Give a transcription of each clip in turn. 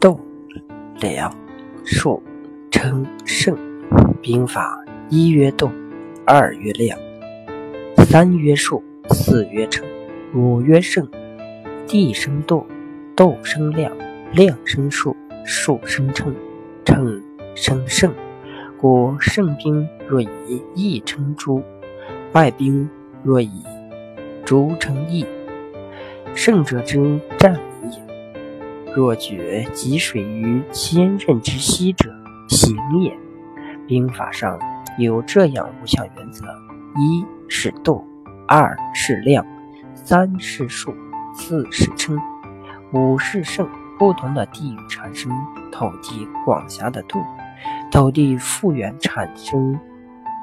斗、两、数、称、胜。兵法一曰斗，二曰量，三曰数，四曰称，五曰胜。地生斗，斗生量，量生数，数生称，称生胜。故胜兵若以义称诸，败兵若以诸称义。胜者之战。若决积水于千仞之溪者，行也。兵法上有这样五项原则：一是斗，二是量，三是数，四是称，五是胜。不同的地域产生土地广狭的度，土地复原产生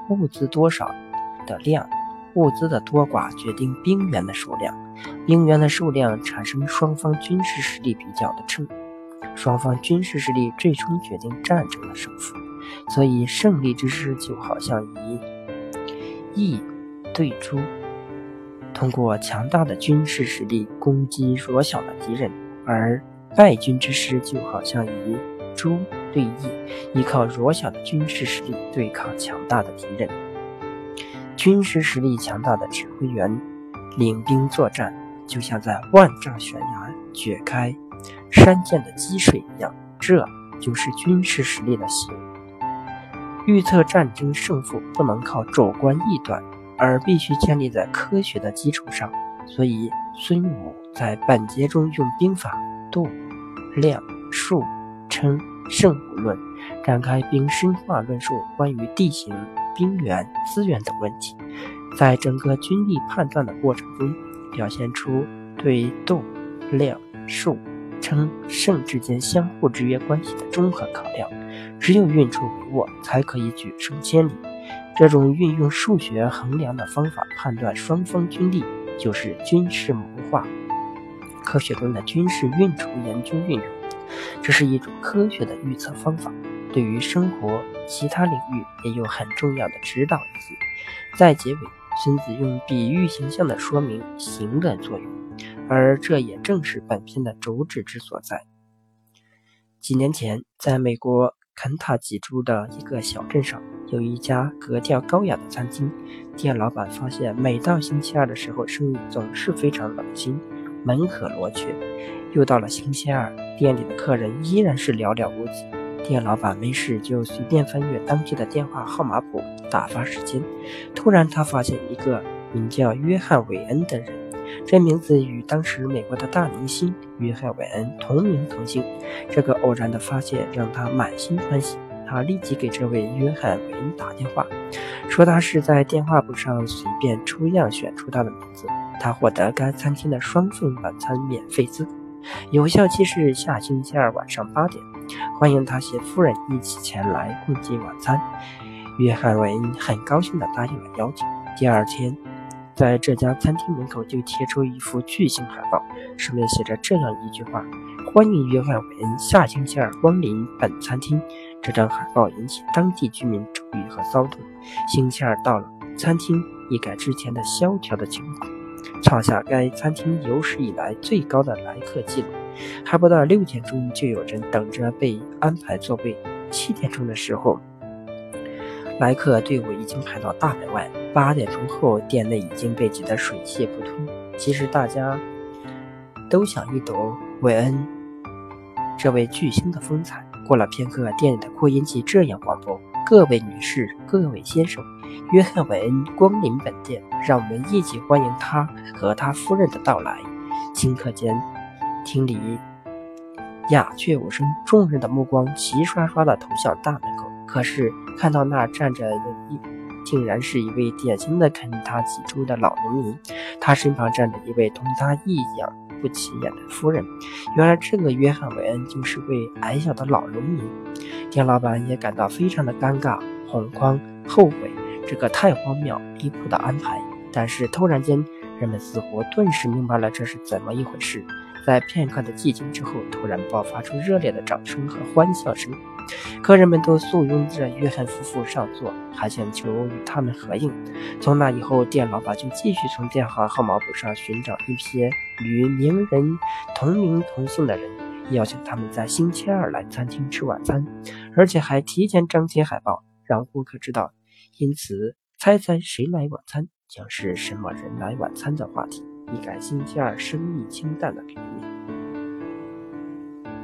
物资多少的量，物资的多寡决定兵员的数量，兵员的数量产生双方军事实力比较的称，双方军事实力最终决定战争的胜负。所以，胜利之师就好像以义对诸，通过强大的军事实力攻击弱小的敌人；而败军之师就好像以诸对义，依靠弱小的军事实力对抗强大的敌人。军事实力强大的指挥员领兵作战，就像在万丈悬崖掘开山涧的积水一样，这就是军事实力的形。预测战争胜负不能靠主观臆断，而必须建立在科学的基础上。所以，孙武在本节中用兵法度、量、数、称、胜五论展开并深化论述关于地形、兵源、资源等问题，在整个军力判断的过程中，表现出对动、量、数、称、胜之间相互制约关系的综合考量。只有运筹帷幄，才可以决胜千里。这种运用数学衡量的方法判断双方军力，就是军事谋划科学中的军事运筹研究运用。这是一种科学的预测方法，对于生活其他领域也有很重要的指导意义。在结尾，孙子用比喻形象的说明形的作用，而这也正是本篇的主旨之所在。几年前，在美国。肯塔基州的一个小镇上，有一家格调高雅的餐厅。店老板发现，每到星期二的时候，生意总是非常冷清，门可罗雀。又到了星期二，店里的客人依然是寥寥无几。店老板没事就随便翻阅当地的电话号码簿，打发时间。突然，他发现一个名叫约翰·韦恩的人。这名字与当时美国的大明星约翰·韦恩同名同姓。这个偶然的发现让他满心欢喜。他立即给这位约翰·韦恩打电话，说他是在电话簿上随便抽样选出他的名字。他获得该餐厅的双份晚餐免费资格，有效期是下星期二晚上八点。欢迎他携夫人一起前来共进晚餐。约翰·韦恩很高兴地答应了邀请。第二天。在这家餐厅门口就贴出一幅巨型海报，上面写着这样一句话：“欢迎约翰·韦恩下星期二光临本餐厅。”这张海报引起当地居民注意和骚动。星期二到了，餐厅一改之前的萧条的情况，创下该餐厅有史以来最高的来客记录。还不到六点钟，就有人等着被安排座位。七点钟的时候。来客队伍已经排到大门外，八点钟后，店内已经被挤得水泄不通。其实大家都想一睹韦恩这位巨星的风采。过了片刻，店里的扩音器这样广播：“各位女士，各位先生，约翰·韦恩光临本店，让我们一起欢迎他和他夫人的到来。”顷刻间，厅里鸦雀无声，众人的目光齐刷刷地投向大门口。可是看到那站着的一，竟然是一位典型的肯塔基州的老农民，他身旁站着一位同他一样不起眼的夫人。原来这个约翰·韦恩就是位矮小的老农民。店老板也感到非常的尴尬、恐慌、后悔，这个太荒谬离谱的安排。但是突然间，人们似乎顿时明白了这是怎么一回事。在片刻的寂静之后，突然爆发出热烈的掌声和欢笑声。客人们都簇拥着约翰夫妇上座，还请求与他们合影。从那以后，店老板就继续从电话号码簿上寻找一些与名人同名同姓的人，邀请他们在星期二来餐厅吃晚餐，而且还提前张贴海报，让顾客知道。因此，猜猜谁来晚餐将是什么人来晚餐的话题，一改星期二生意清淡的局面。